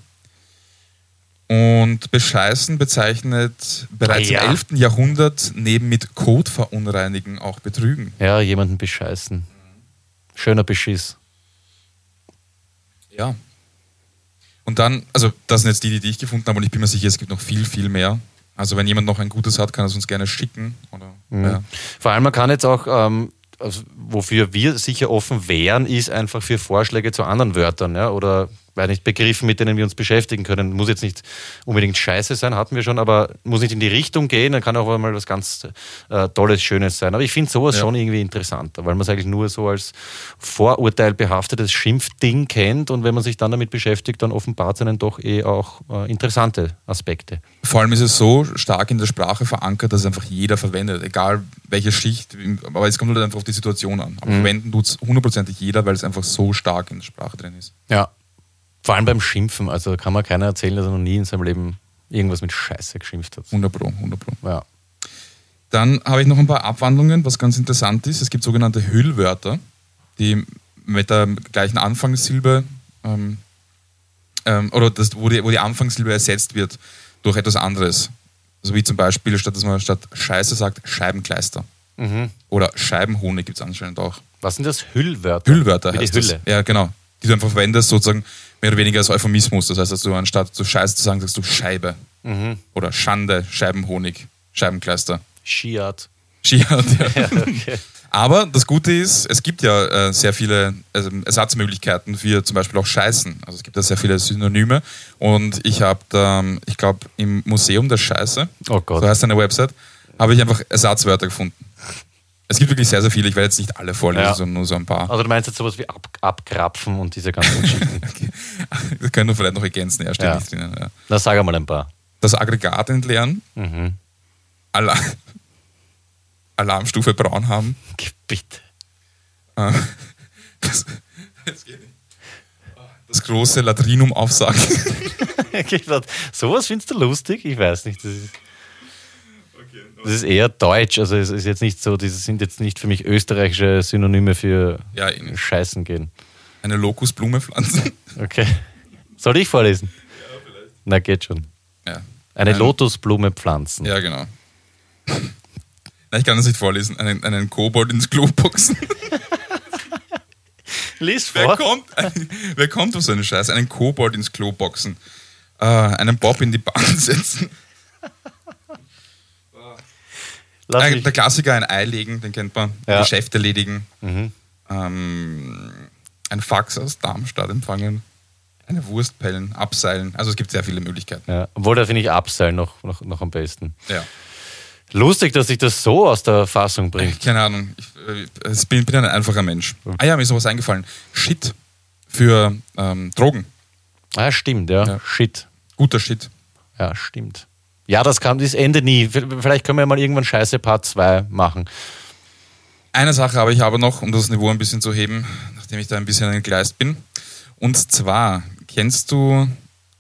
Und Bescheißen bezeichnet bereits Ah, ja. im 11. Jahrhundert neben mit Code verunreinigen auch Betrügen. Ja, jemanden bescheißen. Schöner Beschiss. Ja. Und dann, also das sind jetzt die, die ich gefunden habe und ich bin mir sicher, es gibt noch viel, viel mehr. Also wenn jemand noch ein gutes hat, kann er es uns gerne schicken. Oder, ja. Vor allem, man kann jetzt auch, ähm, also, wofür wir sicher offen wären, ist einfach für Vorschläge zu anderen Wörtern. Ja? Oder, weiß nicht, Begriffen, mit denen wir uns beschäftigen können. Muss jetzt nicht unbedingt scheiße sein, hatten wir schon, aber muss nicht in die Richtung gehen, dann kann auch mal was ganz äh, Tolles, Schönes sein. Aber ich finde sowas Ja. schon irgendwie interessanter, weil man es eigentlich nur so als vorurteilbehaftetes Schimpfding kennt und wenn man sich dann damit beschäftigt, dann offenbart es einen doch eh auch äh, interessante Aspekte. Vor allem ist es so stark in der Sprache verankert, dass es einfach jeder verwendet, egal welche Schicht. Aber es kommt halt einfach auf die Situation an. Aber verwenden tut es hundertprozentig jeder, weil es einfach so stark in der Sprache drin ist. Ja. Vor allem beim Schimpfen, also kann man keiner erzählen, dass er noch nie in seinem Leben irgendwas mit Scheiße geschimpft hat. 100 Pro, 100 Pro. Ja. Dann habe ich noch ein paar Abwandlungen, was ganz interessant ist. Es gibt sogenannte Hüllwörter, die mit der gleichen Anfangssilbe ähm, ähm, oder das, wo, die, wo die Anfangssilbe ersetzt wird durch etwas anderes. Also wie zum Beispiel, statt dass man statt Scheiße sagt, Scheibenkleister. Oder Scheibenhonig gibt es anscheinend auch. Was sind das? Hüllwörter? Hüllwörter Wie heißt Hülle. das. Ja, genau. Die du einfach verwendest, sozusagen mehr oder weniger als Euphemismus. Das heißt, dass du anstatt zu Scheiße zu sagen, sagst du Scheibe. Mhm. Oder Schande, Scheibenhonig, Scheibenkleister. Skiat. Skiat, (laughs) ja. Okay. Aber das Gute ist, es gibt ja äh, sehr viele also Ersatzmöglichkeiten für zum Beispiel auch Scheißen. Also es gibt ja sehr viele Synonyme. Und ich habe da, ich glaube, im Museum der Scheiße, Oh Gott. so heißt eine Website, habe ich einfach Ersatzwörter gefunden. Es gibt wirklich sehr, sehr viele. Ich werde jetzt nicht alle vorlesen, Ja. sondern nur so ein paar. Also du meinst jetzt sowas wie ab, abkrapfen und diese ganzen (laughs) Geschichten. Das können wir vielleicht noch ergänzen. Ja, steht Ja. nicht drinnen. Ja. Na, sag einmal ein paar. Das Aggregat entleeren, Mhm. Alarm, Alarmstufe braun haben. Bitte. Äh, Das, das große Latrinum aufsagen. (laughs) Sowas findest du lustig? Ich weiß nicht. Das ist, das ist eher deutsch. Also es ist jetzt nicht so, das sind jetzt nicht für mich österreichische Synonyme für Ja. Scheißen gehen. Eine Lokusblume pflanzen. Okay. Soll ich vorlesen? Ja, vielleicht. Na, geht schon. Ja, Eine Ein- Lotusblume pflanzen. ja genau. Nein, ich kann das nicht vorlesen. Einen, einen Kobold ins Klo boxen. (laughs) Lies Wer vor. kommt, wer kommt auf so eine Scheiße? Einen Kobold ins Klo boxen. Äh, einen Bob in die Bahn (laughs) setzen. Lass Äh, mich. der Klassiker, ein Ei legen, den kennt man. Ja. Geschäft erledigen. Mhm. Ähm, ein Fax aus Darmstadt empfangen. Eine Wurst pellen, abseilen. Also es gibt sehr viele Möglichkeiten. Ja, obwohl, da finde ich Abseil noch, noch, noch am besten. Ja. Lustig, dass sich das so aus der Fassung bringt. Keine Ahnung. Ich, äh, ich bin, bin ein einfacher Mensch. Ah ja, mir ist noch was eingefallen. Shit für ähm, Drogen. Ah, stimmt, ja. Ja. Shit. Guter Shit. Ja, stimmt. Ja, das kann, das Ende nie. Vielleicht können wir mal irgendwann Scheiße Part 2 machen. Eine Sache habe ich aber noch, um das Niveau ein bisschen zu heben, nachdem ich da ein bisschen entgleist bin. Und zwar, kennst du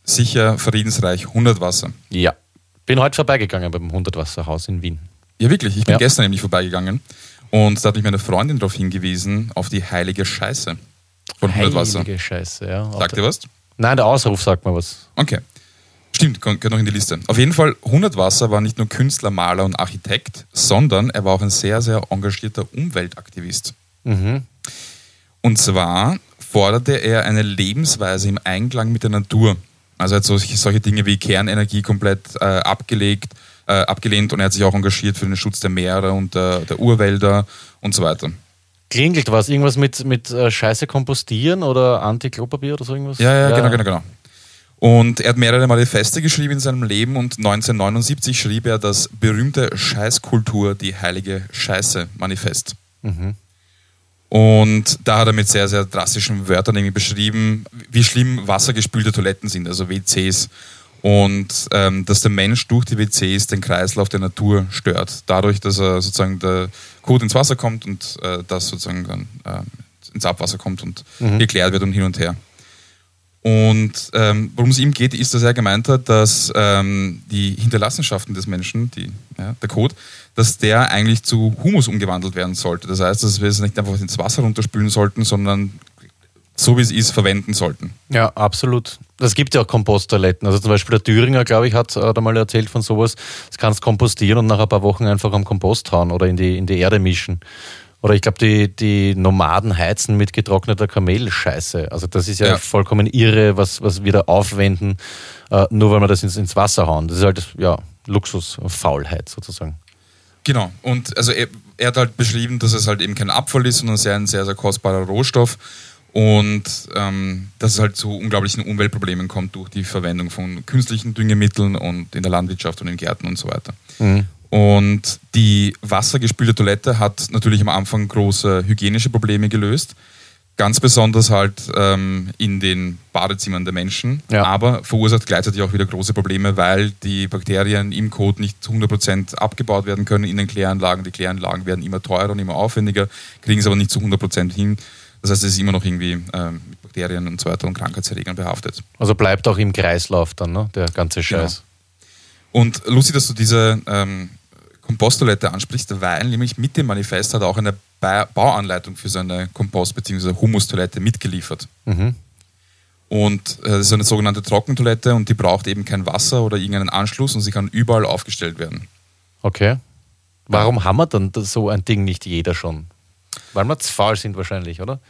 sicher Friedensreich 100 Wasser? Ja. Bin heute vorbeigegangen beim Hundertwasserhaus in Wien. Ja, wirklich. Ich bin Ja. gestern nämlich vorbeigegangen und da hat mich meine Freundin darauf hingewiesen, auf die heilige Scheiße von 100 Wasser. Heilige Scheiße, ja. Sagt ihr was? Nein, der Ausruf sagt mal was. Okay. Stimmt, gehört noch in die Liste. Auf jeden Fall, 100 Wasser war nicht nur Künstler, Maler und Architekt, sondern er war auch ein sehr, sehr engagierter Umweltaktivist. Mhm. Und zwar forderte er eine Lebensweise im Einklang mit der Natur. Also er hat solche, solche Dinge wie Kernenergie komplett äh, abgelegt, äh, abgelehnt und er hat sich auch engagiert für den Schutz der Meere und äh, der Urwälder und so weiter. Klingelt was? Irgendwas mit, mit äh, Scheiße kompostieren oder Anti-Klopapier oder so irgendwas? Ja, ja, genau, genau, genau. Und er hat mehrere Manifeste geschrieben in seinem Leben und 1979 schrieb er das berühmte Scheißkultur, die heilige Scheiße-Manifest. Und da hat er mit sehr, sehr drastischen Wörtern irgendwie beschrieben, wie schlimm wassergespülte Toiletten sind, also WCs. Und ähm, dass der Mensch durch die WCs den Kreislauf der Natur stört. Dadurch, dass er sozusagen der Kot ins Wasser kommt und äh, das sozusagen dann äh, ins Abwasser kommt und geklärt wird und hin und her. Und ähm, worum es ihm geht, ist, dass er gemeint hat, dass ähm, die Hinterlassenschaften des Menschen, die, ja, der Kot, dass der eigentlich zu Humus umgewandelt werden sollte. Das heißt, dass wir es nicht einfach ins Wasser runterspülen sollten, sondern so wie es ist, verwenden sollten. Ja, absolut. Es gibt ja auch Komposttoiletten. Also zum Beispiel der Thüringer, glaube ich, hat äh, da mal erzählt von sowas. Das kannst kompostieren und nach ein paar Wochen einfach am Kompost hauen oder in die, in die Erde mischen. Oder ich glaube, die, die Nomaden heizen mit getrockneter Kamelscheiße. Also das ist ja, Ja. vollkommen irre, was, was wir da aufwenden, äh, nur weil wir das ins, ins Wasser hauen. Das ist halt ja, Luxusfaulheit sozusagen. Genau. Und also er, er hat halt beschrieben, dass es halt eben kein Abfall ist, sondern sehr ein sehr, sehr kostbarer Rohstoff. Und ähm, dass es halt zu unglaublichen Umweltproblemen kommt durch die Verwendung von künstlichen Düngemitteln und in der Landwirtschaft und in Gärten und so weiter. Und die wassergespülte Toilette hat natürlich am Anfang große hygienische Probleme gelöst. Ganz besonders halt ähm, in den Badezimmern der Menschen, Ja. aber verursacht gleichzeitig auch wieder große Probleme, weil die Bakterien im Kot nicht zu 100% abgebaut werden können in den Kläranlagen. Die Kläranlagen werden immer teurer und immer aufwendiger, kriegen es aber nicht zu 100% hin. Das heißt, es ist immer noch irgendwie ähm, mit Bakterien und so weiter und Krankheitserregern behaftet. Also bleibt auch im Kreislauf dann, ne? der ganze Genau. Scheiß. Und lustig, dass du diese ähm, Komposttoilette ansprichst, weil nämlich mit dem Manifest hat er auch eine ba Bauanleitung für seine Kompost- bzw. Humustoilette mitgeliefert. Mhm. Und äh, das ist eine sogenannte Trockentoilette und die braucht eben kein Wasser oder irgendeinen Anschluss und sie kann überall aufgestellt werden. Okay. Warum haben wir dann so ein Ding nicht jeder schon? Weil wir zu faul sind wahrscheinlich, oder?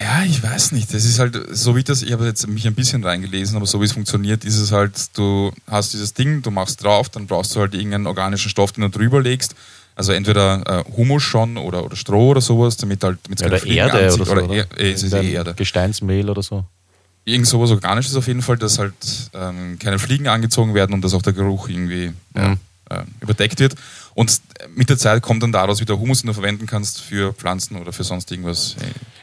Ja, ich weiß nicht. Das ist halt, so wie das, ich habe jetzt mich ein bisschen reingelesen, aber so wie es funktioniert, ist es halt, du hast dieses Ding, du machst drauf, dann brauchst du halt irgendeinen organischen Stoff, den du drüber legst. Also entweder äh, Humus schon oder, oder Stroh oder sowas, damit halt damit Oder Erde oder so. Oder, Oder, E- äh, es ist eh Erde. Gesteinsmehl oder so. Irgend sowas Organisches auf jeden Fall, dass halt ähm, keine Fliegen angezogen werden und dass auch der Geruch irgendwie ja, Mhm. äh, überdeckt wird. Und mit der Zeit kommt dann daraus wieder Humus, den du verwenden kannst für Pflanzen oder für sonst irgendwas.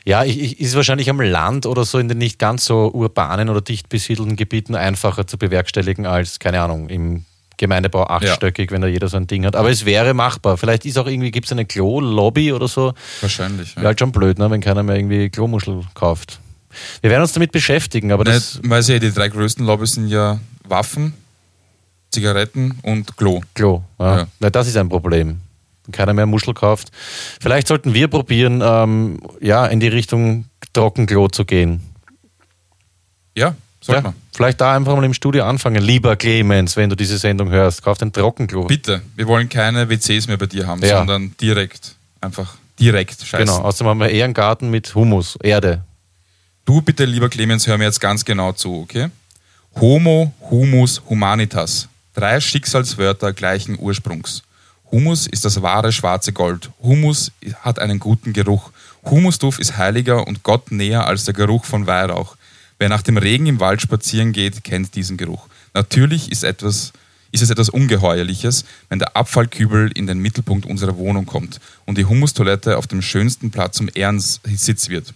Ja, ich, ich, ist wahrscheinlich am Land oder so in den nicht ganz so urbanen oder dicht besiedelten Gebieten einfacher zu bewerkstelligen als, keine Ahnung, im Gemeindebau achtstöckig, wenn da jeder so ein Ding hat. Aber es wäre machbar. Vielleicht ist auch irgendwie, gibt es eine Klo-Lobby oder so. Wahrscheinlich. Wäre halt schon blöd, ne, wenn keiner mehr irgendwie Klomuschel kauft. Wir werden uns damit beschäftigen, aber das Nicht, weiß ja, die drei größten Lobbys sind ja Waffen, Zigaretten und Klo. Klo. Ja. Ja. Na, das ist ein Problem. Keiner mehr Muschel kauft. Vielleicht sollten wir probieren, ähm, ja, in die Richtung Trockenklo zu gehen. Ja, sollte Ja, man. vielleicht da einfach mal im Studio anfangen. Lieber Clemens, wenn du diese Sendung hörst, kauf ein Trockenklo. Bitte, wir wollen keine WCs mehr bei dir haben, Ja. sondern direkt, einfach direkt scheißen. Genau, außerdem haben wir eher einen Garten mit Humus, Erde. Du bitte, lieber Clemens, hör mir jetzt ganz genau zu, okay? Homo, Humus, Humanitas. Drei Schicksalswörter gleichen Ursprungs. Humus ist das wahre schwarze Gold. Humus hat einen guten Geruch. Humusduft ist heiliger und Gott näher als der Geruch von Weihrauch. Wer nach dem Regen im Wald spazieren geht, kennt diesen Geruch. Natürlich ist, etwas, ist es etwas Ungeheuerliches, wenn der Abfallkübel in den Mittelpunkt unserer Wohnung kommt und die Humustoilette auf dem schönsten Platz zum Ehrensitz wird.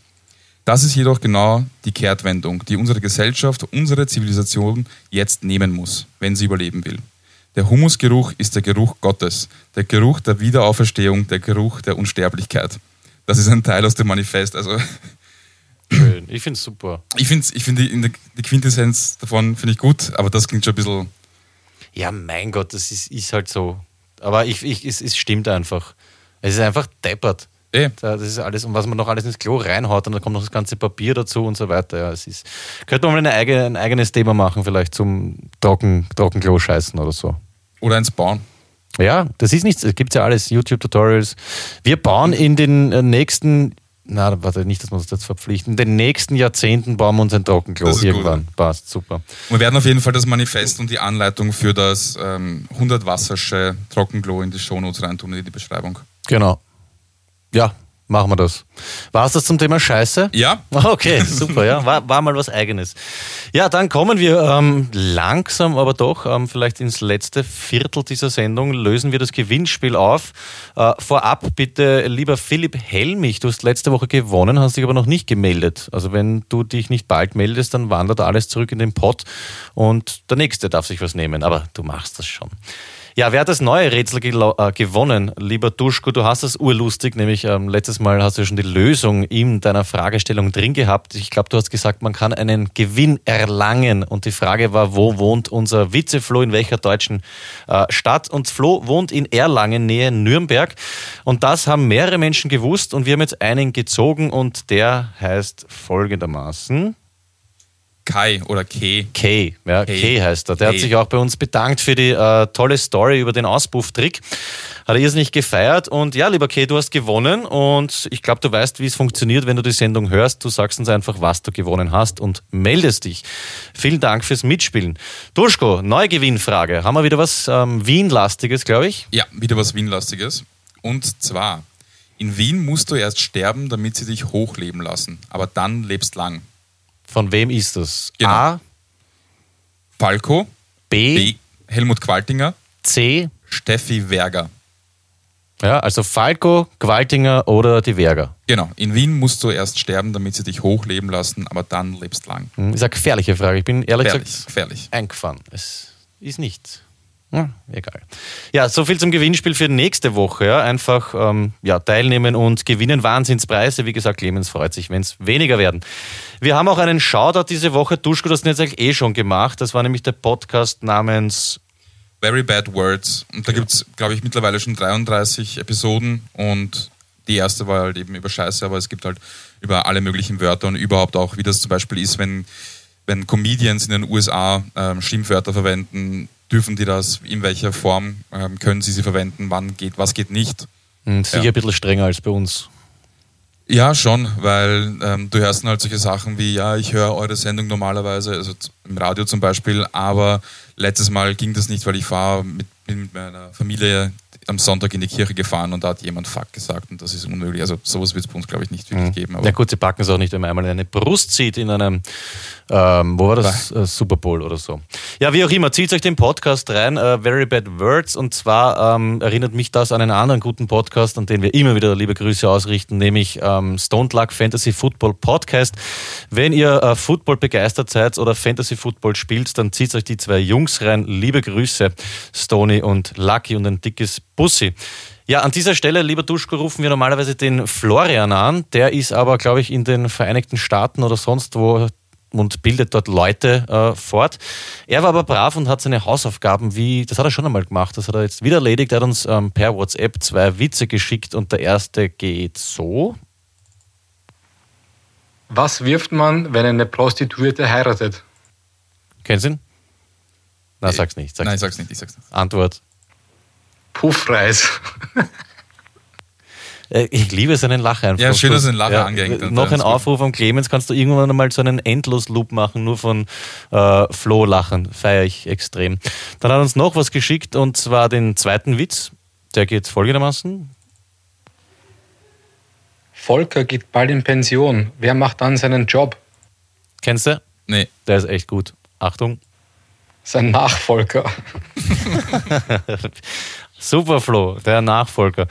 Das ist jedoch genau die Kehrtwendung, die unsere Gesellschaft, unsere Zivilisation jetzt nehmen muss, wenn sie überleben will. Der Humusgeruch ist der Geruch Gottes, der Geruch der Wiederauferstehung, der Geruch der Unsterblichkeit. Das ist ein Teil aus dem Manifest. Also (clears throat) Schön. Ich finde es super. ich finde ich find die, die Quintessenz davon finde ich gut, aber das klingt schon ein bisschen. Ja, mein Gott, das ist, ist halt so. Aber ich, ich, es, es stimmt einfach. Es ist einfach deppert. Eh, Da- Das ist alles, und was man noch alles ins Klo reinhaut, und dann kommt noch das ganze Papier dazu und so weiter. Ja, es ist, könnte man mal eine eigene, ein eigenes Thema machen, vielleicht zum Trocken, Trockenklo scheißen oder so. oder eins bauen. Ja, das ist nichts, es gibt ja alles, YouTube-Tutorials. Wir bauen in den äh, nächsten, na, warte, nicht, dass wir uns jetzt verpflichten, in den nächsten Jahrzehnten bauen wir uns ein Trockenklo Das ist gut, irgendwann. Passt, super. Wir werden auf jeden Fall das Manifest und die Anleitung für das ähm, 100 Wassersche Trockenklo in die Shownotes reintun, in die Beschreibung. Genau. Ja, machen wir das. War es das zum Thema Scheiße? Ja, (laughs) Okay, super, ja. War, war mal was Eigenes. Ja, dann kommen wir ähm, langsam, aber doch ähm, vielleicht ins letzte Viertel dieser Sendung. Lösen wir das Gewinnspiel auf. Äh, vorab bitte, lieber Philipp Helmich, du hast letzte Woche gewonnen, hast dich aber noch nicht gemeldet. Also wenn du dich nicht bald meldest, dann wandert alles zurück in den Pott und der Nächste darf sich was nehmen. Aber du machst das schon. Ja, wer hat das neue Rätsel äh, gewonnen? Lieber Duschko, du hast das urlustig, nämlich ähm, letztes Mal hast du schon die Lösung in deiner Fragestellung drin gehabt. Ich glaube, du hast gesagt, man kann einen Gewinn erlangen. Und die Frage war, wo wohnt unser Vize-Flo, in welcher deutschen äh, Stadt? Und Flo wohnt in Erlangen, nähe Nürnberg. Und das haben mehrere Menschen gewusst und wir haben jetzt einen gezogen und der heißt folgendermaßen. Kai oder Ke. Kay, ja, Kay. Kay heißt er. Der hat Kay. sich auch bei uns bedankt für die äh, tolle Story über den Auspufftrick. Hat er irrsinnig gefeiert. Und ja, lieber Kay, du hast gewonnen. Und ich glaube, du weißt, wie es funktioniert, wenn du die Sendung hörst. Du sagst uns einfach, was du gewonnen hast und meldest dich. Vielen Dank fürs Mitspielen. Duschko, neue Gewinnfrage. Haben wir wieder was ähm, Wien-lastiges, glaube ich? Ja, wieder was Wien-lastiges. Und zwar, In Wien musst du erst sterben, damit sie dich hochleben lassen, aber dann lebst lang. Von wem ist das? Genau. A, Falco, B, B. Helmut Qualtinger, C. Steffi Werger. Ja, also Falco, Gwaltinger oder die Werger. Genau, in Wien musst du erst sterben, damit sie dich hochleben lassen, aber dann lebst lang. Hm, Ist eine gefährliche Frage. Ich bin ehrlich Gefährlich, gesagt gefährlich. eingefahren. Es ist nichts. Ja, egal. Ja, so viel zum Gewinnspiel für nächste Woche. Ja. Einfach ähm, ja, teilnehmen und gewinnen Wahnsinnspreise. Wie gesagt, Clemens freut sich, wenn es weniger werden. Wir haben auch einen Shoutout diese Woche. Duschko, das hast du jetzt eigentlich eh schon gemacht. Das war nämlich der Podcast namens Very Bad Words. Und da gibt es, glaube ich, mittlerweile schon 33 Episoden und die erste war halt eben über Scheiße, aber es gibt halt über alle möglichen Wörter und überhaupt auch, wie das zum Beispiel ist, wenn, wenn Comedians in den USA ähm, Schimpfwörter verwenden, dürfen die das, in welcher Form ähm, können sie sie verwenden, wann geht, was geht nicht. hm, sicher Ja. ein bisschen strenger als bei uns. Ja, schon, weil ähm, du hörst dann halt solche Sachen wie, ja, ich höre eure Sendung normalerweise, also im Radio zum Beispiel, aber letztes Mal ging das nicht, weil ich war mit, mit meiner Familie am Sonntag in die Kirche gefahren und da hat jemand Fuck gesagt und das ist unmöglich. Also sowas wird es bei uns, glaube ich, nicht wirklich geben. Aber Ja gut, sie packen es auch nicht, wenn man einmal eine Brust sieht in einem, ähm, wo war das? Äh, Super Bowl oder so. Ja, wie auch immer, zieht euch den Podcast rein, äh, Very Bad Words. Und zwar ähm, erinnert mich das an einen anderen guten Podcast, an den wir immer wieder liebe Grüße ausrichten, nämlich ähm, Stone Luck Fantasy Football Podcast. Wenn ihr äh, Football begeistert seid oder Fantasy Football spielt, dann zieht euch die zwei Jungs rein. Liebe Grüße, Stony und Lucky und ein dickes Bussi. Ja, an dieser Stelle, lieber Duschko, rufen wir normalerweise den Florian an. Der ist aber, glaube ich, in den Vereinigten Staaten oder sonst wo und bildet dort Leute äh, fort. Er war aber brav und hat seine Hausaufgaben, wie, das hat er schon einmal gemacht, das hat er jetzt wieder erledigt. Er hat uns ähm, per WhatsApp zwei Witze geschickt und der erste geht so. Was wirft man, wenn eine Prostituierte heiratet? Kennst du ihn? Na, sag's nicht. Sag's Nein, nicht. ich sag's nicht, ich sag's nicht. Antwort. Puffreis. (laughs) Äh, Ich liebe seinen Lacher einfach. Ja, schön, dass er einen Lacher angehängt hat. Noch Ja, ein. Aufruf am Clemens. Kannst du irgendwann einmal so einen Endlos-Loop machen, nur von äh, Flo lachen. Feiere ich extrem. Dann hat uns noch was geschickt und zwar den zweiten Witz. Der geht folgendermaßen. Volker geht bald in Pension. Wer macht dann seinen Job? Kennst du? Nee, Der ist echt gut. Achtung. Sein Nachfolger. (laughs) Super, Flo, der Nachfolger.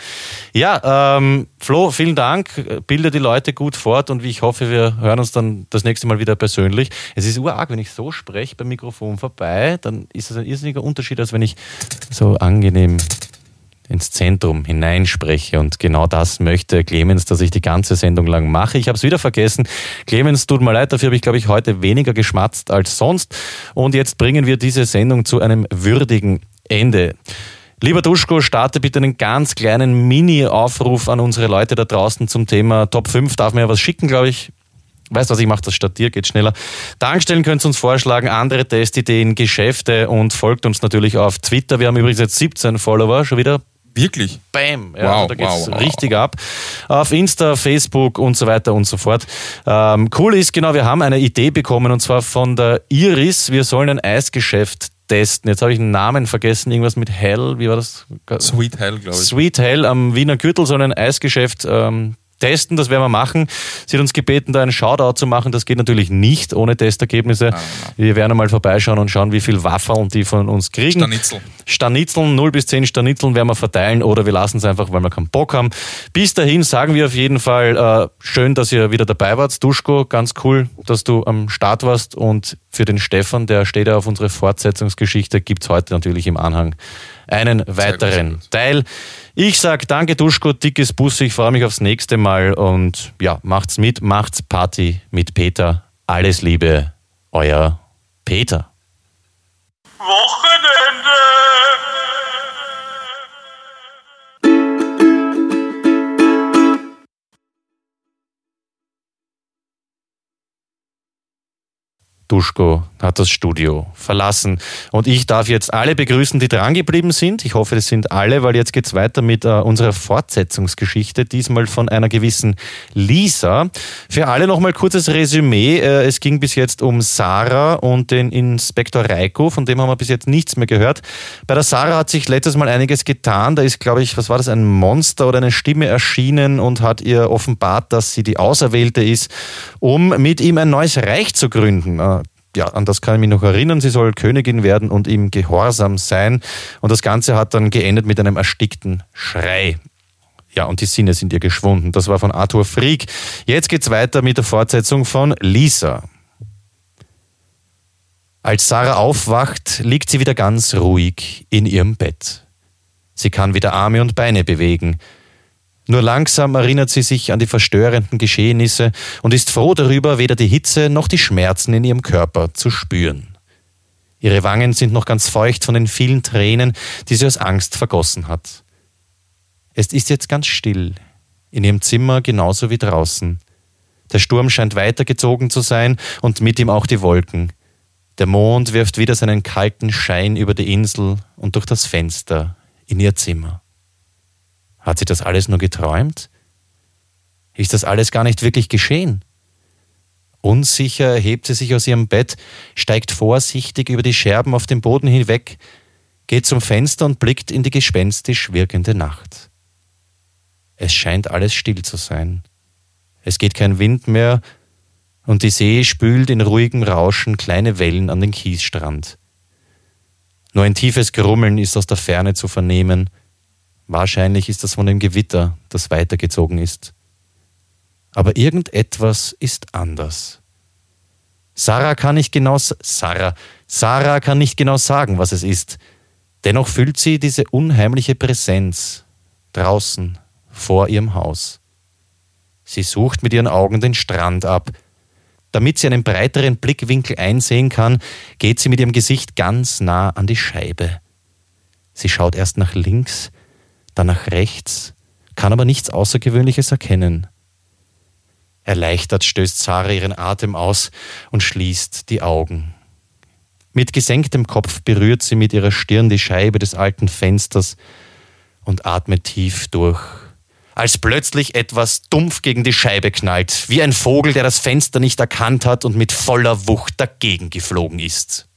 Ja, ähm, Flo, vielen Dank. Bilde die Leute gut fort und ich hoffe, wir hören uns dann das nächste Mal wieder persönlich. Es ist urarg, wenn ich so spreche beim Mikrofon vorbei, dann ist es ein irrsinniger Unterschied, als wenn ich so angenehm ins Zentrum hineinspreche. Und genau das möchte Clemens, dass ich die ganze Sendung lang mache. Ich habe es wieder vergessen. Clemens, tut mir leid, dafür habe ich, glaube ich, heute weniger geschmatzt als sonst. Und jetzt bringen wir diese Sendung zu einem würdigen Ende. Lieber Duschko, starte bitte einen ganz kleinen Mini-Aufruf an unsere Leute da draußen zum Thema Top 5. Darf mir ja was schicken, glaube ich. Weißt du was, ich mache das statt dir, geht schneller. Tankstellen könnt ihr uns vorschlagen, andere Testideen, Geschäfte und folgt uns natürlich auf Twitter. Wir haben übrigens jetzt 17 Follower, schon wieder wirklich. Bam. Ja, Wow, also da geht's wow, wow. richtig ab. Auf Insta, Facebook und so weiter und so fort. Ähm, cool ist, genau, wir haben eine Idee bekommen und zwar von der Iris. Wir sollen ein Eisgeschäft testen. Jetzt habe ich einen Namen vergessen, irgendwas mit Hell, wie war das? Sweet Hell, glaube ich. Sweet Hell am Wiener Gürtel soll ein Eisgeschäft ähm, testen, das werden wir machen. Sie hat uns gebeten, da einen Shoutout zu machen. Das geht natürlich nicht ohne Testergebnisse. Wir werden einmal vorbeischauen und schauen, wie viel Waffeln die von uns kriegen. Stanitzel. Stanitzeln, 0 bis 10 Stanitzeln werden wir verteilen oder wir lassen es einfach, weil wir keinen Bock haben. Bis dahin sagen wir auf jeden Fall, äh, schön, dass ihr wieder dabei wart. Duschko, ganz cool, dass du am Start warst. Und für den Stefan, der steht ja auf unsere Fortsetzungsgeschichte, gibt's heute natürlich im Anhang einen weiteren. Teil. Ich sag danke, Duschko, dickes Bus. Ich freue mich aufs nächste Mal und ja, macht's mit, macht's Party mit Peter. Alles Liebe, euer Peter. Wochenende. Duschko hat das Studio verlassen. Und ich darf jetzt alle begrüßen, die drangeblieben sind. Ich hoffe, das sind alle, weil jetzt geht's weiter mit äh, unserer Fortsetzungsgeschichte, diesmal von einer gewissen Lisa. Für alle nochmal kurzes Resümee. Äh, es ging bis jetzt um Sarah und den Inspektor Reiko, von dem haben wir bis jetzt nichts mehr gehört. Bei der Sarah hat sich letztes Mal einiges getan. Da ist, glaube ich, was war das, ein Monster oder eine Stimme erschienen und hat ihr offenbart, dass sie die Auserwählte ist, um mit ihm ein neues Reich zu gründen. Äh, ja, an das kann ich mich noch erinnern. Sie soll Königin werden und ihm gehorsam sein. Und das Ganze hat dann geendet mit einem erstickten Schrei. Ja, und die Sinne sind ihr geschwunden. Das war von Arthur Frieg. Jetzt geht's weiter mit der Fortsetzung von Lisa. Als Sarah aufwacht, liegt sie wieder ganz ruhig in ihrem Bett. Sie kann wieder Arme und Beine bewegen. Nur langsam erinnert sie sich an die verstörenden Geschehnisse und ist froh darüber, weder die Hitze noch die Schmerzen in ihrem Körper zu spüren. Ihre Wangen sind noch ganz feucht von den vielen Tränen, die sie aus Angst vergossen hat. Es ist jetzt ganz still, in ihrem Zimmer genauso wie draußen. Der Sturm scheint weitergezogen zu sein und mit ihm auch die Wolken. Der Mond wirft wieder seinen kalten Schein über die Insel und durch das Fenster in ihr Zimmer. Hat sie das alles nur geträumt? Ist das alles gar nicht wirklich geschehen? Unsicher erhebt sie sich aus ihrem Bett, steigt vorsichtig über die Scherben auf dem Boden hinweg, geht zum Fenster und blickt in die gespenstisch wirkende Nacht. Es scheint alles still zu sein. Es geht kein Wind mehr, und die See spült in ruhigem Rauschen kleine Wellen an den Kiesstrand. Nur ein tiefes Grummeln ist aus der Ferne zu vernehmen, Wahrscheinlich ist das von dem Gewitter, das weitergezogen ist. Aber irgendetwas ist anders. Sarah kann nicht genau Sarah, Sarah kann nicht genau sagen, was es ist. Dennoch fühlt sie diese unheimliche Präsenz draußen vor ihrem Haus. Sie sucht mit ihren Augen den Strand ab. Damit sie einen breiteren Blickwinkel einsehen kann, geht sie mit ihrem Gesicht ganz nah an die Scheibe. Sie schaut erst nach links, dann nach rechts, kann aber nichts Außergewöhnliches erkennen. Erleichtert stößt Sarah ihren Atem aus und schließt die Augen. Mit gesenktem Kopf berührt sie mit ihrer Stirn die Scheibe des alten Fensters und atmet tief durch, als plötzlich etwas dumpf gegen die Scheibe knallt, wie ein Vogel, der das Fenster nicht erkannt hat und mit voller Wucht dagegen geflogen ist.